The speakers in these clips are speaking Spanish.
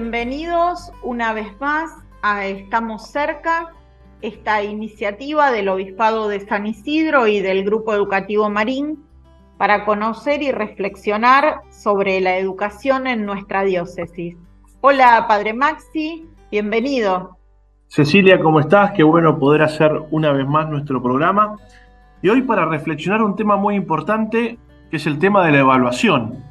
Bienvenidos una vez más a Estamos cerca, esta iniciativa del Obispado de San Isidro y del Grupo Educativo Marín para conocer y reflexionar sobre la educación en nuestra diócesis. Hola, Padre Maxi, bienvenido. Cecilia, ¿cómo estás? Qué bueno poder hacer una vez más nuestro programa. Y hoy para reflexionar un tema muy importante, que es el tema de la evaluación.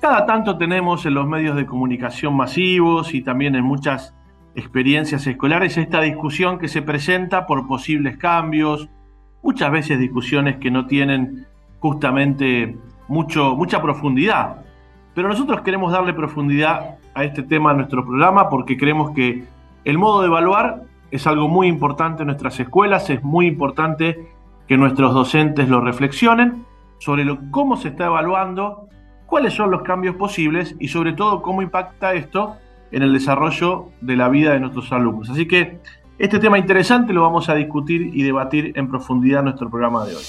Cada tanto tenemos en los medios de comunicación masivos y también en muchas experiencias escolares esta discusión que se presenta por posibles cambios, muchas veces discusiones que no tienen justamente mucho, mucha profundidad. Pero nosotros queremos darle profundidad a este tema en nuestro programa porque creemos que el modo de evaluar es algo muy importante en nuestras escuelas, es muy importante que nuestros docentes lo reflexionen sobre cómo se está evaluando cuáles son los cambios posibles y sobre todo cómo impacta esto en el desarrollo de la vida de nuestros alumnos. Así que este tema interesante lo vamos a discutir y debatir en profundidad en nuestro programa de hoy.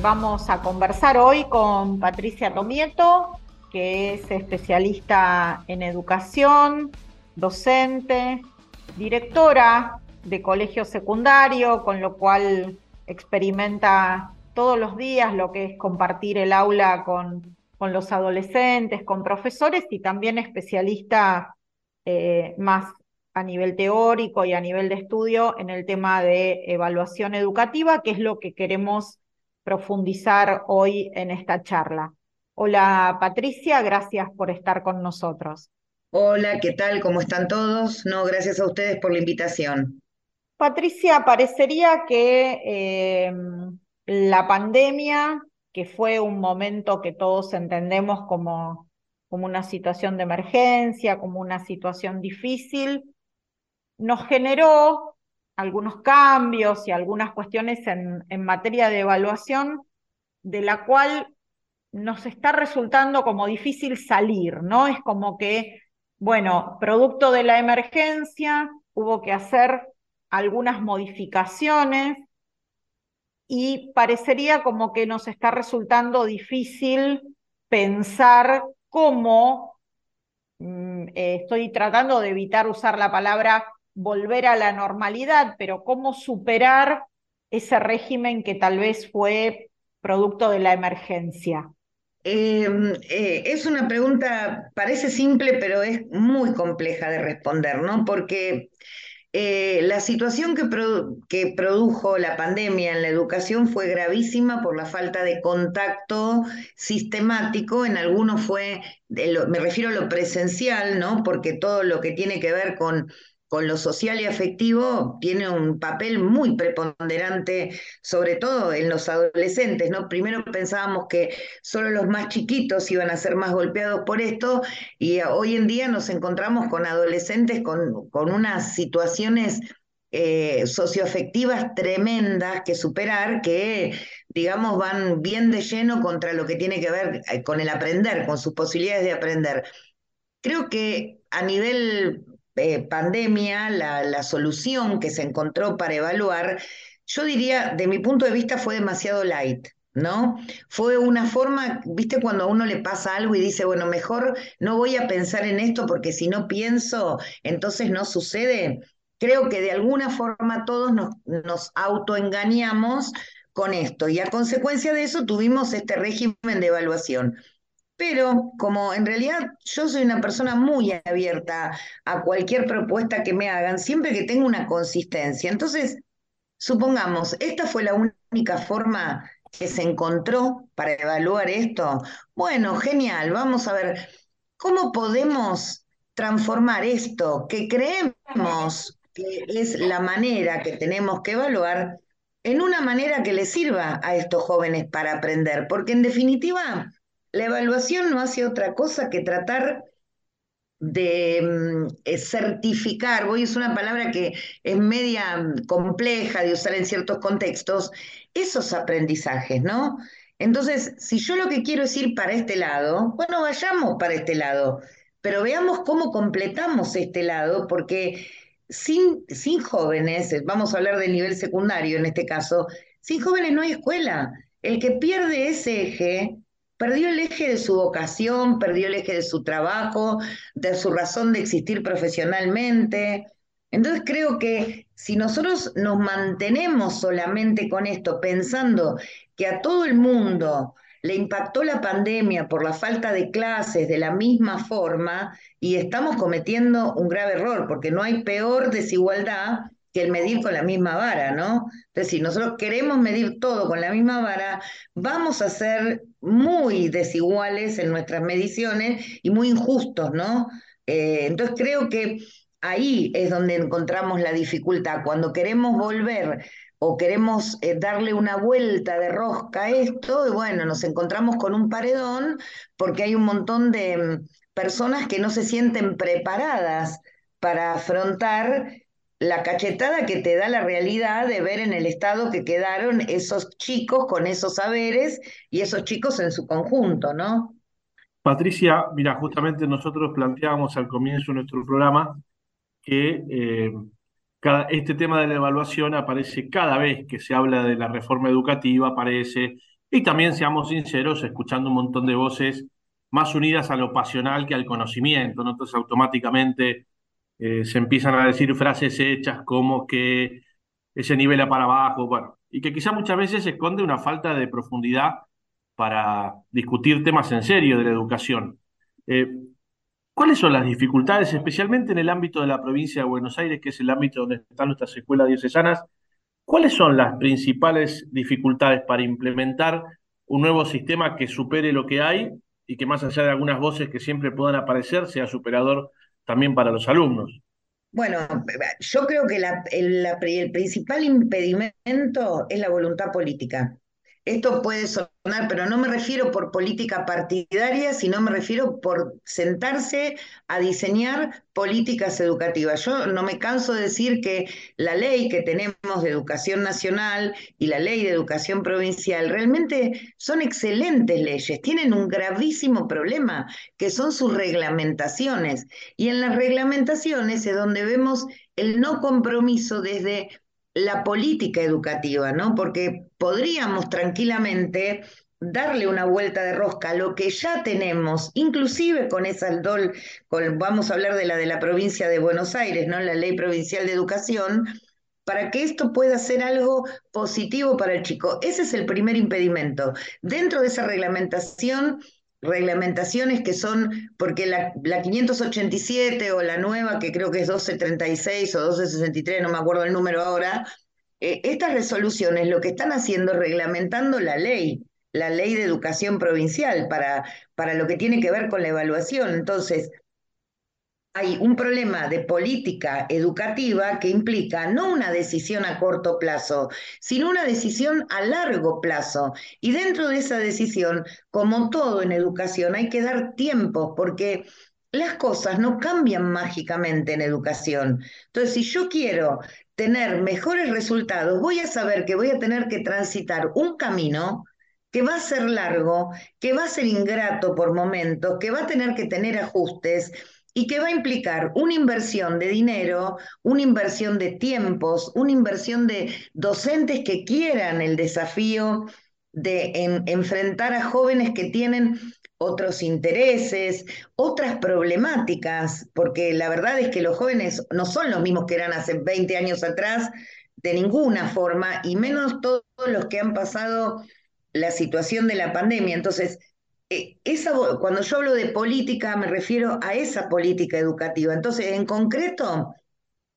Vamos a conversar hoy con Patricia Tomieto, que es especialista en educación, docente, directora de colegio secundario, con lo cual experimenta todos los días lo que es compartir el aula con, con los adolescentes, con profesores y también especialista eh, más a nivel teórico y a nivel de estudio en el tema de evaluación educativa, que es lo que queremos profundizar hoy en esta charla. Hola Patricia, gracias por estar con nosotros. Hola, ¿qué tal? ¿Cómo están todos? No, gracias a ustedes por la invitación. Patricia, parecería que em, la pandemia, que fue un momento que todos entendemos como, como una situación de emergencia, como una situación difícil, nos generó algunos cambios y algunas cuestiones en, en materia de evaluación, de la cual nos está resultando como difícil salir, ¿no? Es como que bueno, producto de la emergencia, hubo que hacer algunas modificaciones y parecería como que nos está resultando difícil pensar cómo, mm, eh, estoy tratando de evitar usar la palabra volver a la normalidad, pero cómo superar ese régimen que tal vez fue producto de la emergencia. Em, eh, es una pregunta, parece simple, pero es muy compleja de responder, ¿no? Porque eh, la situación que, que, produjo la pandemia en la educación fue gravísima por la falta de contacto sistemático, en algunos fue, me refiero a lo presencial, ¿no? Porque todo lo que tiene que ver con con lo social y afectivo tiene un papel muy preponderante, sobre todo en los adolescentes, ¿no? Primero pensábamos que solo los más chiquitos iban a ser más golpeados por esto y hoy en día nos encontramos con adolescentes con, con unas situaciones eh, socioafectivas tremendas que superar, que digamos van bien de lleno contra lo que tiene que ver eh, con el aprender, con sus posibilidades de aprender. Creo que a nivel eh, pandemia, la, la solución que se encontró para evaluar, yo diría, de mi punto de vista, fue demasiado light. ¿no? Fue una forma, viste, cuando a uno le pasa algo y dice, bueno, mejor no voy a pensar en esto porque si no pienso, entonces no sucede. Creo que de alguna forma todos nos, nos autoengañamos con esto y a consecuencia de eso tuvimos este régimen de evaluación pero como en realidad yo soy una persona muy abierta a cualquier propuesta que me hagan, siempre que tenga una consistencia. Entonces, supongamos, esta fue la única forma que se encontró para evaluar esto. Bueno, genial, vamos a ver cómo podemos transformar esto que creemos que es la manera que tenemos que evaluar en una manera que les sirva a estos jóvenes para aprender, porque en definitiva la evaluación no hace otra cosa que tratar de mm, eh, certificar, voy es una palabra que es media mm, compleja de usar en ciertos contextos, esos aprendizajes, ¿no? Entonces, si yo lo que quiero es ir para este lado, bueno, vayamos para este lado, pero veamos cómo completamos este lado, porque sin, sin jóvenes, vamos a hablar del nivel secundario en este caso, sin jóvenes no hay escuela. El que pierde ese eje, perdió el eje de su vocación, perdió el eje de su trabajo, de su razón de existir profesionalmente. Entonces creo que si nosotros nos mantenemos solamente con esto, pensando que a todo el mundo le impactó la pandemia por la falta de clases de la misma forma y estamos cometiendo un grave error, porque no hay peor desigualdad que el medir con la misma vara, ¿no? Entonces, si nosotros queremos medir todo con la misma vara, vamos a ser muy desiguales en nuestras mediciones y muy injustos, ¿no? Eh, entonces, creo que ahí es donde encontramos la dificultad. Cuando queremos volver o queremos eh, darle una vuelta de rosca a esto, y bueno, nos encontramos con un paredón porque hay un montón de mm, personas que no se sienten preparadas para afrontar la cachetada que te da la realidad de ver en el estado que quedaron esos chicos con esos saberes y esos chicos en su conjunto, ¿no? Patricia, mira, justamente nosotros planteábamos al comienzo de nuestro programa que eh, este tema de la evaluación aparece cada vez que se habla de la reforma educativa, aparece, y también seamos sinceros, escuchando un montón de voces más unidas a lo pasional que al conocimiento, ¿no? entonces automáticamente eh, se empiezan a decir frases hechas como que ese nivel para abajo, bueno, y que quizá muchas veces esconde una falta de profundidad para discutir temas en serio de la educación. Eh, ¿Cuáles son las dificultades, especialmente en el ámbito de la provincia de Buenos Aires, que es el ámbito donde están nuestras escuelas diocesanas? ¿Cuáles son las principales dificultades para implementar un nuevo sistema que supere lo que hay y que más allá de algunas voces que siempre puedan aparecer, sea superador también para los alumnos? Bueno, yo creo que el principal impedimento es la voluntad política. Esto puede sonar, pero no me refiero por política partidaria, sino me refiero por sentarse a diseñar políticas educativas. Yo no me canso de decir que la ley que tenemos de educación nacional y la ley de educación provincial realmente son excelentes leyes, tienen un gravísimo problema, que son sus reglamentaciones. Y en las reglamentaciones es donde vemos el no compromiso desde la política educativa, ¿no? Porque podríamos tranquilamente darle una vuelta de rosca a lo que ya tenemos, inclusive con esa DOL, vamos a hablar de la de la provincia de Buenos Aires, ¿no? La Ley Provincial de Educación, para que esto pueda ser algo positivo para el chico. Ese es el primer impedimento. Dentro de esa reglamentación reglamentaciones que son, porque la, 587 o la nueva, que creo que es 1236 o 1263, no me acuerdo el número ahora, eh, estas resoluciones lo que están haciendo es reglamentando la ley, la ley de educación provincial para, para lo que tiene que ver con la evaluación. Entonces, hay un problema de política educativa que implica no una decisión a corto plazo, sino una decisión a largo plazo. Y dentro de esa decisión, como todo en educación, hay que dar tiempo porque las cosas no cambian mágicamente en educación. Entonces, si yo quiero tener mejores resultados, voy a saber que voy a tener que transitar un camino que va a ser largo, que va a ser ingrato por momentos, que va a tener que tener ajustes y que va a implicar una inversión de dinero, una inversión de tiempos, una inversión de docentes que quieran el desafío de enfrentar a jóvenes que tienen otros intereses, otras problemáticas, porque la verdad es que los jóvenes no son los mismos que eran hace 20 años atrás, de ninguna forma, y menos todos los que han pasado la situación de la pandemia. Entonces, eh, esa, cuando yo hablo de política, me refiero a esa política educativa. Entonces, en concreto,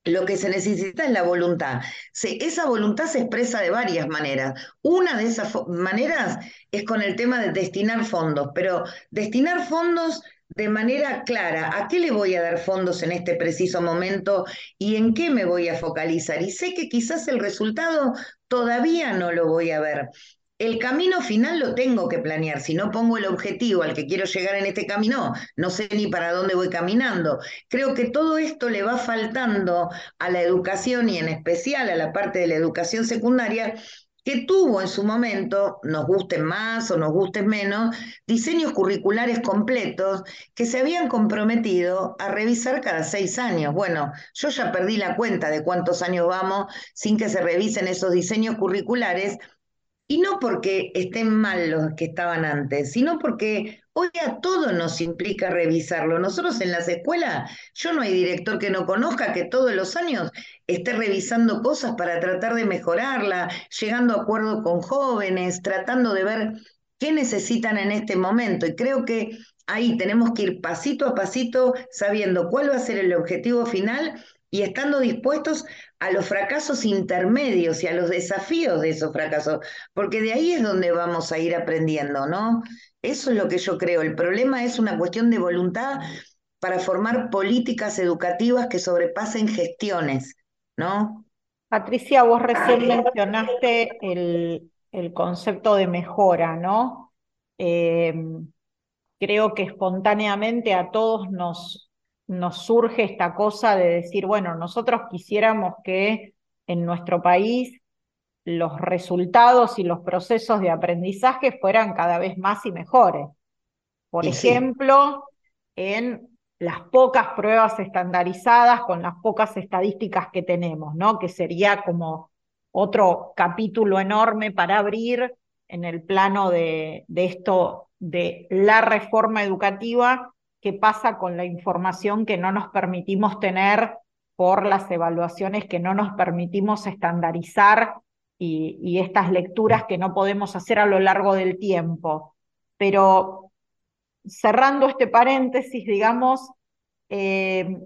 lo que se necesita es la voluntad. esa voluntad se expresa de varias maneras. Una de esas maneras es con el tema de destinar fondos, pero destinar fondos de manera clara, ¿a qué le voy a dar fondos en este preciso momento y en qué me voy a focalizar? Y sé que quizás el resultado todavía no lo voy a ver, el camino final lo tengo que planear. Si no pongo el objetivo al que quiero llegar en este camino, no sé ni para dónde voy caminando. Creo que todo esto le va faltando a la educación y en especial a la parte de la educación secundaria que tuvo en su momento, nos gusten más o nos gusten menos, diseños curriculares completos que se habían comprometido a revisar cada seis años. Bueno, yo ya perdí la cuenta de cuántos años vamos sin que se revisen esos diseños curriculares, y no porque estén mal los que estaban antes, sino porque hoy a todo nos implica revisarlo. Nosotros en las escuelas, yo no hay director que no conozca que todos los años esté revisando cosas para tratar de mejorarla, llegando a acuerdo con jóvenes, tratando de ver qué necesitan en este momento. Y creo que ahí tenemos que ir pasito a pasito sabiendo cuál va a ser el objetivo final y estando dispuestos a los fracasos intermedios y a los desafíos de esos fracasos, porque de ahí es donde vamos a ir aprendiendo, ¿no? Eso es lo que yo creo. El problema es una cuestión de voluntad para formar políticas educativas que sobrepasen gestiones, ¿no? Patricia, vos recién mencionaste el, concepto de mejora, ¿no? Eh, creo que espontáneamente a todos nos, nos surge esta cosa de decir, bueno, nosotros quisiéramos que en nuestro país los resultados y los procesos de aprendizaje fueran cada vez más y mejores. Por ejemplo, en las pocas pruebas estandarizadas con las pocas estadísticas que tenemos, ¿no? Que sería como otro capítulo enorme para abrir en el plano de, de esto, de la reforma educativa qué pasa con la información que no nos permitimos tener por las evaluaciones que no nos permitimos estandarizar y, estas lecturas que no podemos hacer a lo largo del tiempo. Pero cerrando este paréntesis, digamos, eh,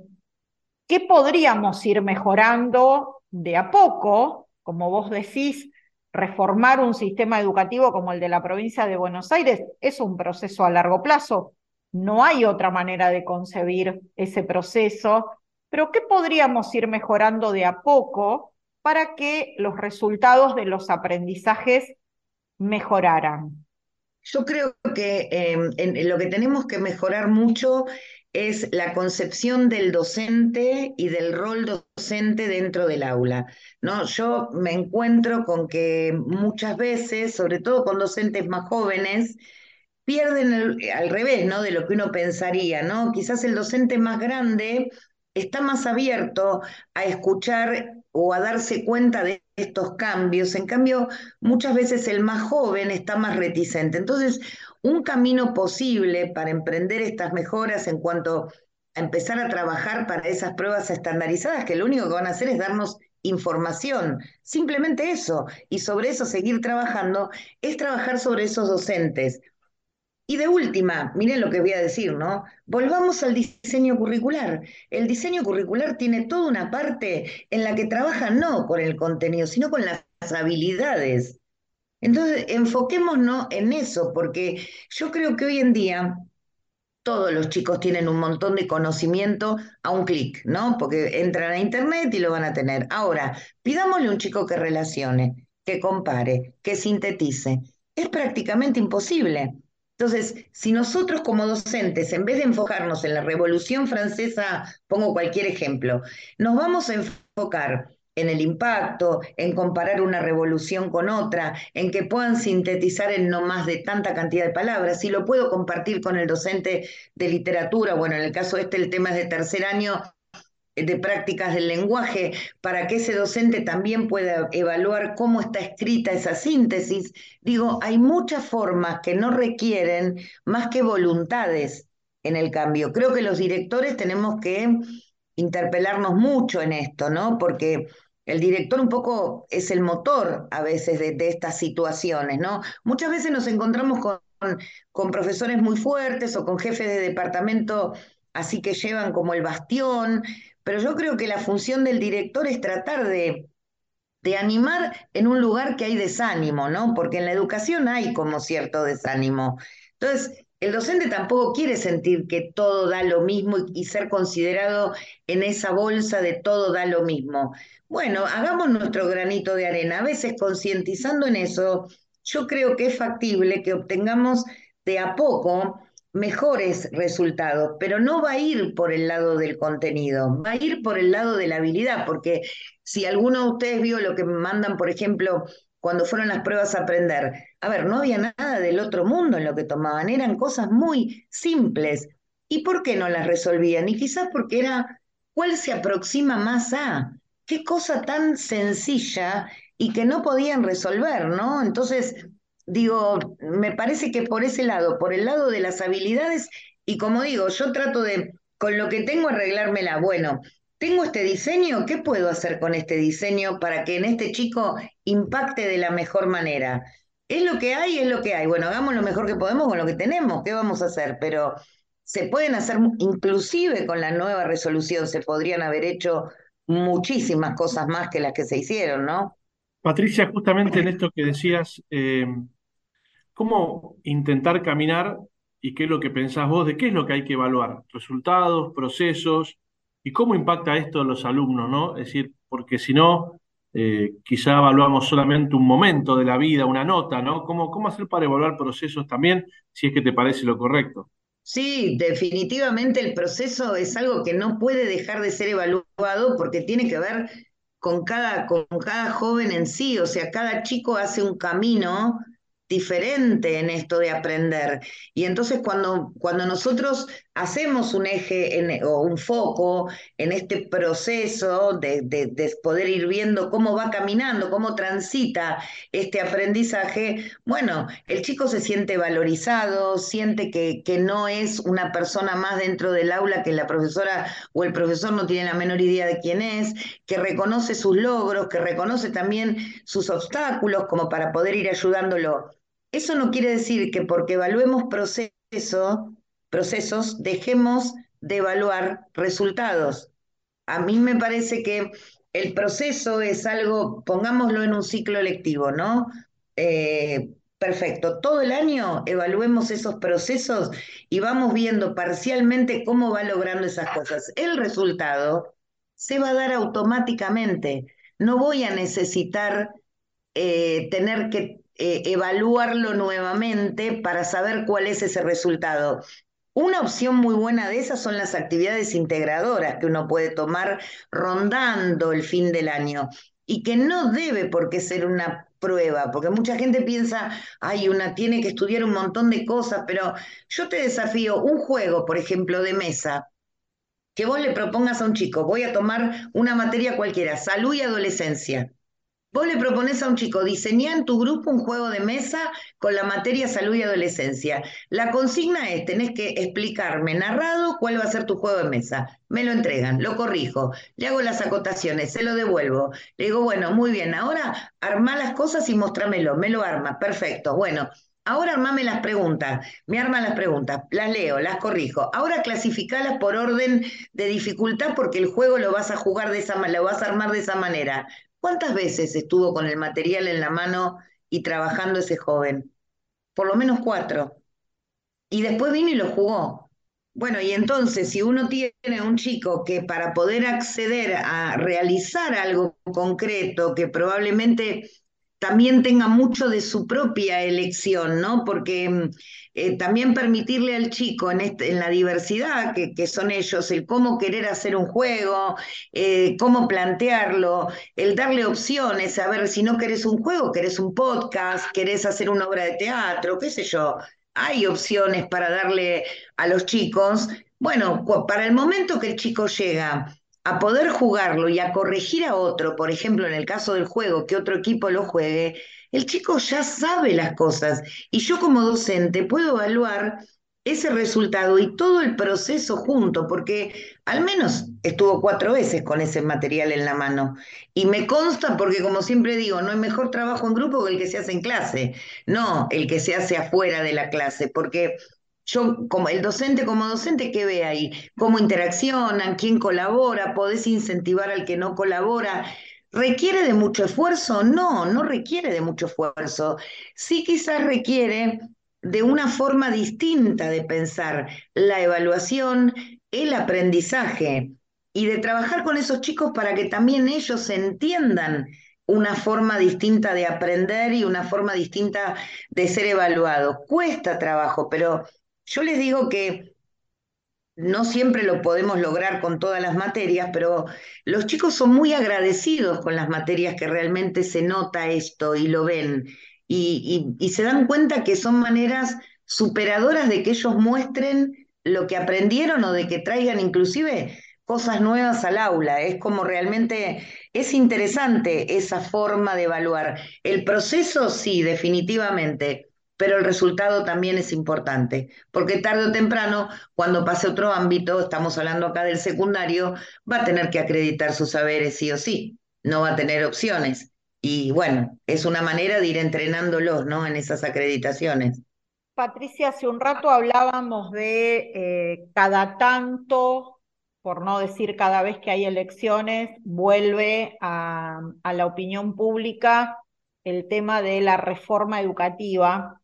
¿qué podríamos ir mejorando de a poco? Como vos decís, reformar un sistema educativo como el de la provincia de Buenos Aires es un proceso a largo plazo, no hay otra manera de concebir ese proceso, pero ¿qué podríamos ir mejorando de a poco para que los resultados de los aprendizajes mejoraran? Yo creo que em, lo que tenemos que mejorar mucho es la concepción del docente y del rol docente dentro del aula. ¿no? Yo me encuentro con que muchas veces, sobre todo con docentes más jóvenes, pierden al revés, ¿no? De lo que uno pensaría, ¿no? Quizás el docente más grande está más abierto a escuchar o a darse cuenta de estos cambios. En cambio, muchas veces el más joven está más reticente. Entonces, un camino posible para emprender estas mejoras en cuanto a empezar a trabajar para esas pruebas estandarizadas, que lo único que van a hacer es darnos información, simplemente eso, y sobre eso seguir trabajando, es trabajar sobre esos docentes y de última, miren lo que voy a decir, ¿no? Volvamos al diseño curricular. El diseño curricular tiene toda una parte en la que trabaja no con el contenido, sino con las habilidades. Entonces, enfoquémonos en eso, porque yo creo que hoy en día todos los chicos tienen un montón de conocimiento a un clic, ¿no? Porque entran a internet y lo van a tener. Ahora, pidámosle a un chico que relacione, que compare, que sintetice. Es prácticamente imposible. Entonces, si nosotros como docentes, en vez de enfocarnos en la Revolución Francesa, pongo cualquier ejemplo, nos vamos a enfocar en el impacto, en comparar una revolución con otra, en que puedan sintetizar en no más de tanta cantidad de palabras. Si lo puedo compartir con el docente de literatura, bueno, en el caso este el tema es de tercer año, de prácticas del lenguaje para que ese docente también pueda evaluar cómo está escrita esa síntesis. Digo, hay muchas formas que no requieren más que voluntades en el cambio. Creo que los directores tenemos que interpelarnos mucho en esto, ¿no? Porque el director un poco es el motor a veces de, estas situaciones, ¿no? Muchas veces nos encontramos con, con profesores muy fuertes o con jefes de departamento así que llevan como el bastión, pero yo creo que la función del director es tratar de, de animar en un lugar que hay desánimo, ¿no? Porque en la educación hay como cierto desánimo. Entonces, el docente tampoco quiere sentir que todo da lo mismo y, ser considerado en esa bolsa de todo da lo mismo. Bueno, hagamos nuestro granito de arena. A veces concientizando en eso, yo creo que es factible que obtengamos de a poco mejores resultados, pero no va a ir por el lado del contenido, va a ir por el lado de la habilidad, porque si alguno de ustedes vio lo que me mandan, por ejemplo, cuando fueron las pruebas a aprender. A ver, no había nada del otro mundo en lo que tomaban, eran cosas muy simples. ¿Y por qué no las resolvían? Y quizás porque era, ¿cuál se aproxima más a? Qué cosa tan sencilla y que no podían resolver, ¿no? Entonces, digo, me parece que por ese lado, por el lado de las habilidades, y como digo, yo trato de, con lo que tengo, arreglármela. Bueno, tengo este diseño, ¿qué puedo hacer con este diseño para que en este chico impacte de la mejor manera? Es lo que hay, es lo que hay. Bueno, hagamos lo mejor que podemos con lo que tenemos, ¿qué vamos a hacer? Pero se pueden hacer, inclusive con la nueva resolución, se podrían haber hecho muchísimas cosas más que las que se hicieron, ¿no? Patricia, justamente en esto que decías, eh, ¿cómo intentar caminar y qué es lo que pensás vos de qué es lo que hay que evaluar? Resultados, procesos y cómo impacta esto a los alumnos, ¿no? Es decir, porque si no, eh, quizá evaluamos solamente un momento de la vida, una nota, ¿no? ¿Cómo, ¿Cómo hacer para evaluar procesos también, si es que te parece lo correcto? Sí, definitivamente el proceso es algo que no puede dejar de ser evaluado porque tiene que ver con cada, con cada joven en sí, o sea, cada chico hace un camino diferente en esto de aprender. Y entonces cuando, cuando nosotros hacemos un eje o un foco en este proceso de, de, poder ir viendo cómo va caminando, cómo transita este aprendizaje, bueno, el chico se siente valorizado, siente que, que no es una persona más dentro del aula que la profesora o el profesor no tiene la menor idea de quién es, que reconoce sus logros, que reconoce también sus obstáculos como para poder ir ayudándolo. Eso no quiere decir que porque evaluemos proceso, procesos dejemos de evaluar resultados. A mí me parece que el proceso es algo, pongámoslo en un ciclo lectivo, ¿no? Eh, perfecto, todo el año evaluemos esos procesos y vamos viendo parcialmente cómo va logrando esas cosas. El resultado se va a dar automáticamente. No voy a necesitar eh, tener que eh, evaluarlo nuevamente para saber cuál es ese resultado. Una opción muy buena de esas son las actividades integradoras que uno puede tomar rondando el fin del año y que no debe por qué ser una prueba, porque mucha gente piensa, ay, una tiene que estudiar un montón de cosas, pero yo te desafío un juego, por ejemplo, de mesa, que vos le propongas a un chico, voy a tomar una materia cualquiera, salud y adolescencia. Vos le propones a un chico, diseñar en tu grupo un juego de mesa con la materia salud y adolescencia. La consigna es, tenés que explicarme narrado cuál va a ser tu juego de mesa. Me lo entregan, lo corrijo, le hago las acotaciones, se lo devuelvo. Le digo, bueno, muy bien, ahora arma las cosas y mostrámelo. Me lo arma, perfecto. Bueno, Ahora armame las preguntas, me arman las preguntas, las leo, las corrijo. Ahora clasificalas por orden de dificultad porque el juego lo vas a jugar de esa lo vas a armar de esa manera. ¿Cuántas veces estuvo con el material en la mano y trabajando ese joven? Por lo menos cuatro. Y después vino y lo jugó. Bueno, y entonces si uno tiene un chico que para poder acceder a realizar algo concreto, que probablemente también tenga mucho de su propia elección, ¿no? Porque mm, eh, también permitirle al chico en, este, la diversidad que, que, son ellos, el cómo querer hacer un juego, eh, cómo plantearlo, el darle opciones, a ver si no querés un juego, querés un podcast, querés hacer una obra de teatro, qué sé yo. Hay opciones para darle a los chicos. Bueno, para el momento que el chico llega a poder jugarlo y a corregir a otro, por ejemplo, en el caso del juego, que otro equipo lo juegue, el chico ya sabe las cosas y yo como docente puedo evaluar ese resultado y todo el proceso junto, porque al menos estuvo cuatro veces con ese material en la mano. Y me consta porque, como siempre digo, no hay mejor trabajo en grupo que el que se hace en clase, no el que se hace afuera de la clase, porque yo, como el docente, como docente, ¿qué ve ahí? ¿Cómo interaccionan? ¿Quién colabora? ¿Podés incentivar al que no colabora? ¿Requiere de mucho esfuerzo? No, no requiere de mucho esfuerzo. Sí quizás requiere de una forma distinta de pensar la evaluación, el aprendizaje y de trabajar con esos chicos para que también ellos entiendan una forma distinta de aprender y una forma distinta de ser evaluado. Cuesta trabajo, pero yo les digo que no siempre lo podemos lograr con todas las materias, pero los chicos son muy agradecidos con las materias que realmente se nota esto y lo ven y, y se dan cuenta que son maneras superadoras de que ellos muestren lo que aprendieron o de que traigan inclusive cosas nuevas al aula. Es como realmente, es interesante esa forma de evaluar. El proceso sí, definitivamente, pero el resultado también es importante, porque tarde o temprano, cuando pase otro ámbito, estamos hablando acá del secundario, va a tener que acreditar sus saberes sí o sí, no va a tener opciones. Y bueno, es una manera de ir entrenándolos, ¿no? En esas acreditaciones. Patricia, hace un rato hablábamos de eh, cada tanto, por no decir cada vez que hay elecciones, vuelve a, la opinión pública el tema de la reforma educativa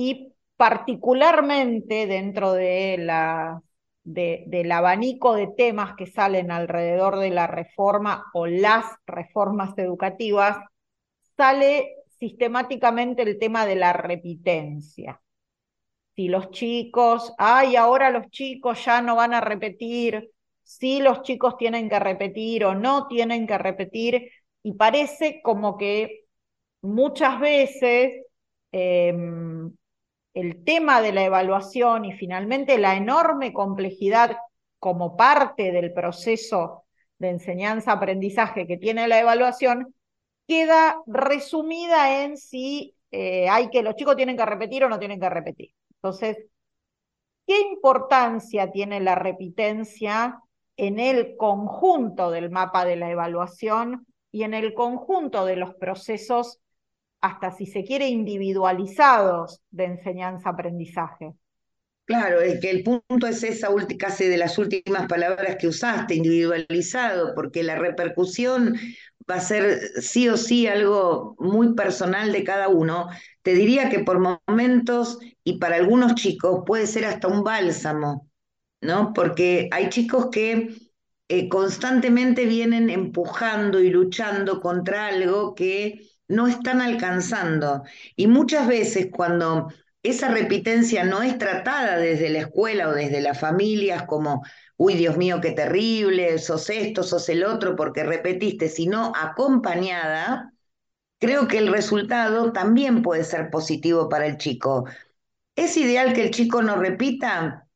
y particularmente dentro de la, del abanico de temas que salen alrededor de la reforma o las reformas educativas, sale sistemáticamente el tema de la repitencia. Si los chicos, ay, ahora los chicos ya no van a repetir, si los chicos tienen que repetir o no tienen que repetir, y parece como que muchas veces em, el tema de la evaluación y finalmente la enorme complejidad como parte del proceso de enseñanza-aprendizaje que tiene la evaluación, queda resumida en si eh, hay que los chicos tienen que repetir o no tienen que repetir. Entonces, ¿qué importancia tiene la repitencia en el conjunto del mapa de la evaluación y en el conjunto de los procesos, hasta si se quiere, individualizados de enseñanza-aprendizaje? Claro, es que el punto es esa casi de las últimas palabras que usaste, individualizado, porque la repercusión va a ser sí o sí algo muy personal de cada uno. Te diría que por momentos y para algunos chicos puede ser hasta un bálsamo, ¿no? Porque hay chicos que eh, constantemente vienen empujando y luchando contra algo que no están alcanzando. Y muchas veces cuando esa repitencia no es tratada desde la escuela o desde las familias como, uy, Dios mío, qué terrible, sos esto, sos el otro, porque repetiste, sino acompañada, creo que el resultado también puede ser positivo para el chico. ¿Es ideal que el chico no repita?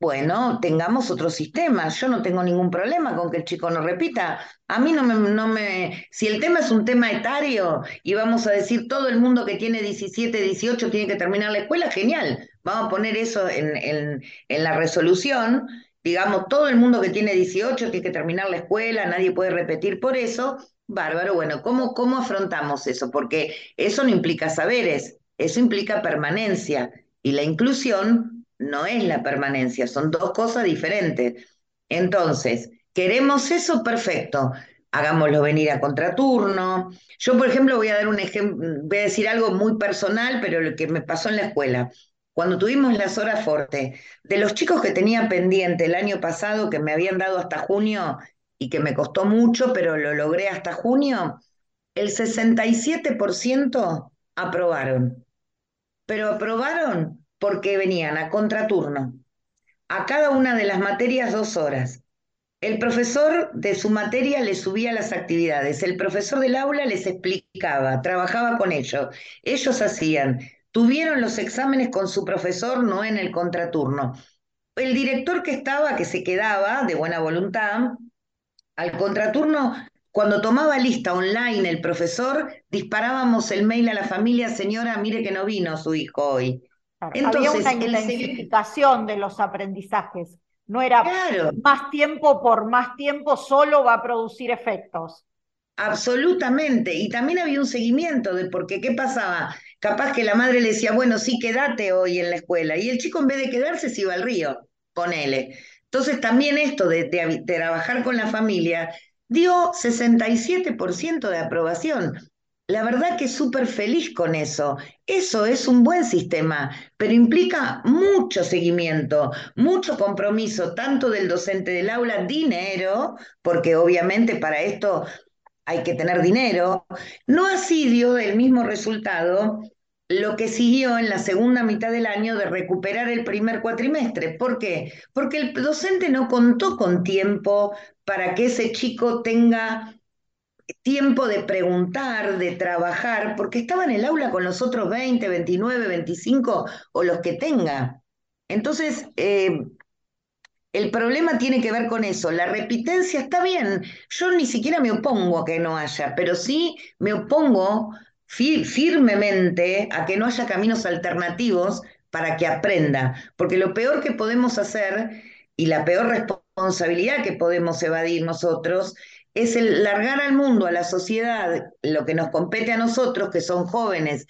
Bueno, tengamos otro sistema. Yo no tengo ningún problema con que el chico no repita. A mí no me, no me, si el tema es un tema etario y vamos a decir todo el mundo que tiene 17, 18 tiene que terminar la escuela, genial. Vamos a poner eso en, en, en la resolución. Digamos, todo el mundo que tiene 18 tiene que terminar la escuela, nadie puede repetir por eso. Bárbaro, bueno, ¿cómo, cómo afrontamos eso? Porque eso no implica saberes, eso implica permanencia. Y la inclusión no es la permanencia, son dos cosas diferentes. Entonces, queremos eso perfecto, hagámoslo venir a contraturno. Yo, por ejemplo, voy a dar un ejemplo, voy a decir algo muy personal, pero lo que me pasó en la escuela. Cuando tuvimos las horas fuertes, de los chicos que tenía pendiente el año pasado, que me habían dado hasta junio y que me costó mucho, pero lo logré hasta junio, el 67% aprobaron. Pero aprobaron porque venían a contraturno, a cada una de las materias dos horas. El profesor de su materia les subía las actividades, el profesor del aula les explicaba, trabajaba con ellos, ellos hacían, tuvieron los exámenes con su profesor, no en el contraturno. El director que estaba, que se quedaba de buena voluntad, al contraturno, cuando tomaba lista online el profesor, disparábamos el mail a la familia, señora, mire que no vino su hijo hoy. Había una intensificación de los aprendizajes. No era más tiempo por más tiempo solo va a producir efectos. Absolutamente. Y también había un seguimiento de porque qué pasaba. Capaz que la madre le decía, bueno, sí, quédate hoy en la escuela. Y el chico en vez de quedarse se iba al río con él. Entonces también esto de, de trabajar con la familia dio 67% de aprobación la verdad que súper feliz con eso. Eso es un buen sistema, pero implica mucho seguimiento, mucho compromiso, tanto del docente del aula, dinero, porque obviamente para esto hay que tener dinero. No así dio el mismo resultado lo que siguió en la segunda mitad del año de recuperar el primer cuatrimestre. ¿Por qué? Porque el docente no contó con tiempo para que ese chico tenga tiempo de preguntar, de trabajar, porque estaba en el aula con los otros 20, 29, 25 o los que tenga. Entonces, eh, el problema tiene que ver con eso. La repitencia está bien. Yo ni siquiera me opongo a que no haya, pero sí me opongo firmemente a que no haya caminos alternativos para que aprenda. Porque lo peor que podemos hacer y la peor responsabilidad que podemos evadir nosotros es el largar al mundo, a la sociedad, lo que nos compete a nosotros, que son jóvenes,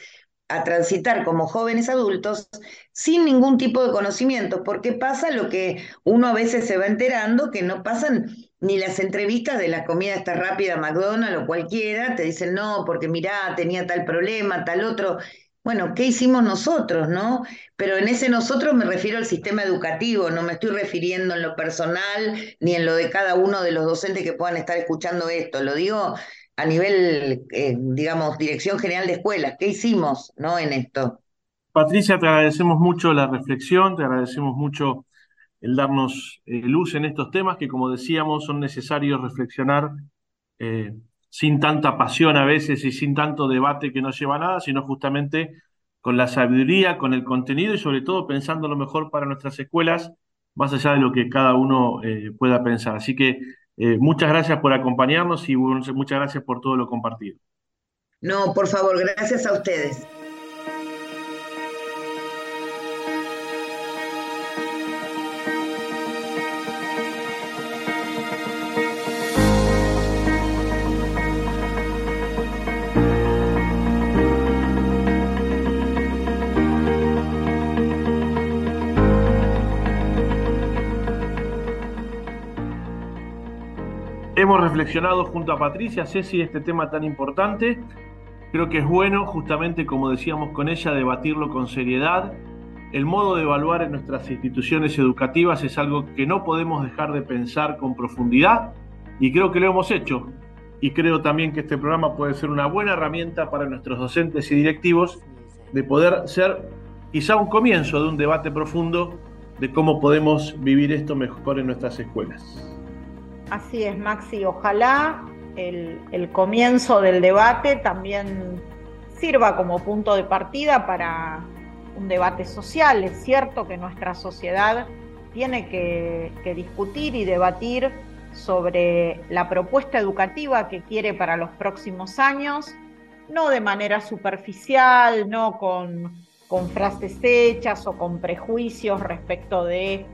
a transitar como jóvenes adultos sin ningún tipo de conocimiento, porque pasa lo que uno a veces se va enterando, que no pasan ni las entrevistas de la comida esta rápida McDonald's o cualquiera, te dicen no, porque mirá, tenía tal problema, tal otro. Bueno, ¿qué hicimos nosotros, no? Pero en ese nosotros me refiero al sistema educativo, no me estoy refiriendo en lo personal ni en lo de cada uno de los docentes que puedan estar escuchando esto, lo digo a nivel, eh, digamos, Dirección General de Escuelas. ¿Qué hicimos ¿no? en esto? Patricia, te agradecemos mucho la reflexión, te agradecemos mucho el darnos eh, luz en estos temas que, como decíamos, son necesarios reflexionar eh, sin tanta pasión a veces y sin tanto debate que no lleva a nada, sino justamente con la sabiduría, con el contenido y sobre todo pensando lo mejor para nuestras escuelas, más allá de lo que cada uno pueda pensar. Así que eh, muchas gracias por acompañarnos y muchas gracias por todo lo compartido. No, por favor, gracias a ustedes. Hemos reflexionado junto a Patricia, Ceci, este tema tan importante. Creo que es bueno, justamente como decíamos con ella, debatirlo con seriedad. El modo de evaluar en nuestras instituciones educativas es algo que no podemos dejar de pensar con profundidad y creo que lo hemos hecho. Y creo también que este programa puede ser una buena herramienta para nuestros docentes y directivos de poder ser quizá un comienzo de un debate profundo de cómo podemos vivir esto mejor en nuestras escuelas. Así es, Maxi. Ojalá el, comienzo del debate también sirva como punto de partida para un debate social. Es cierto que nuestra sociedad tiene que, discutir y debatir sobre la propuesta educativa que quiere para los próximos años, no de manera superficial, no con, frases hechas o con prejuicios respecto de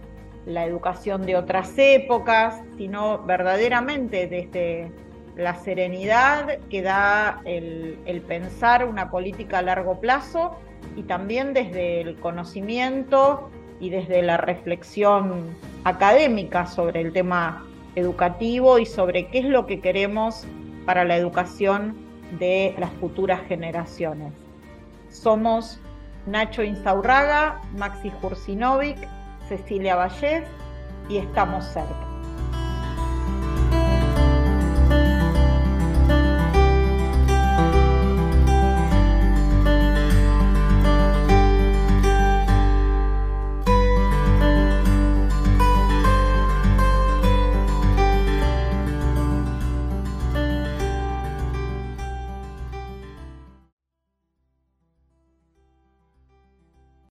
la educación de otras épocas, sino verdaderamente desde la serenidad que da el, pensar una política a largo plazo y también desde el conocimiento y desde la reflexión académica sobre el tema educativo y sobre qué es lo que queremos para la educación de las futuras generaciones. Somos Nacho Insaurraga, Maxi Jursinovic, Cecilia Vallés y estamos cerca.